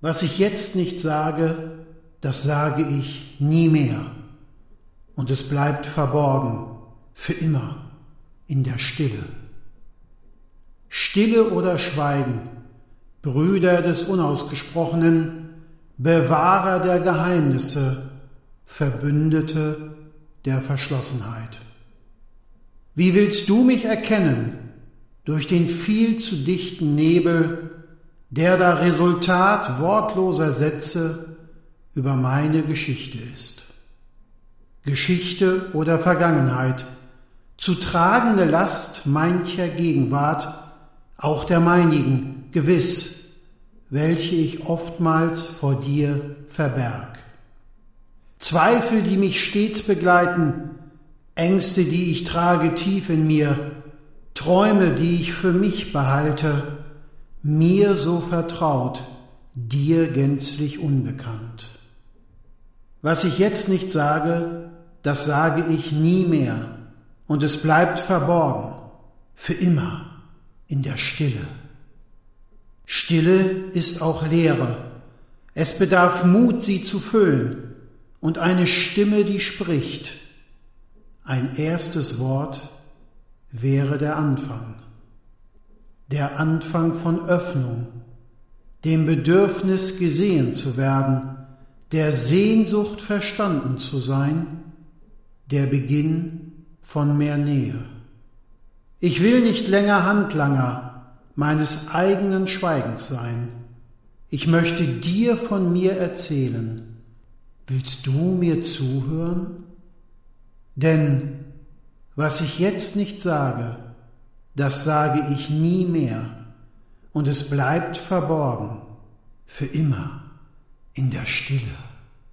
Was ich jetzt nicht sage, das sage ich nie mehr. Und es bleibt verborgen, für immer, in der Stille. Stille oder Schweigen, Brüder des Unausgesprochenen, Bewahrer der Geheimnisse, Verbündete der Verschlossenheit. Wie willst du mich erkennen durch den viel zu dichten Nebel, der da Resultat wortloser Sätze über meine Geschichte ist? Geschichte oder Vergangenheit, zu tragende Last mancher Gegenwart, auch der meinigen, gewiss, welche ich oftmals vor dir verberg. Zweifel, die mich stets begleiten, Ängste, die ich trage tief in mir, Träume, die ich für mich behalte, mir so vertraut, dir gänzlich unbekannt. Was ich jetzt nicht sage, das sage ich nie mehr, und es bleibt verborgen, für immer, in der Stille. Stille ist auch Leere. Es bedarf Mut, sie zu füllen, und eine Stimme, die spricht. Ein erstes Wort wäre der Anfang. Der Anfang von Öffnung, dem Bedürfnis gesehen zu werden, der Sehnsucht verstanden zu sein, der Beginn von mehr Nähe. Ich will nicht länger Handlanger meines eigenen Schweigens sein. Ich möchte dir von mir erzählen. Willst du mir zuhören? Denn was ich jetzt nicht sage, das sage ich nie mehr, und es bleibt verborgen, für immer in der Stille.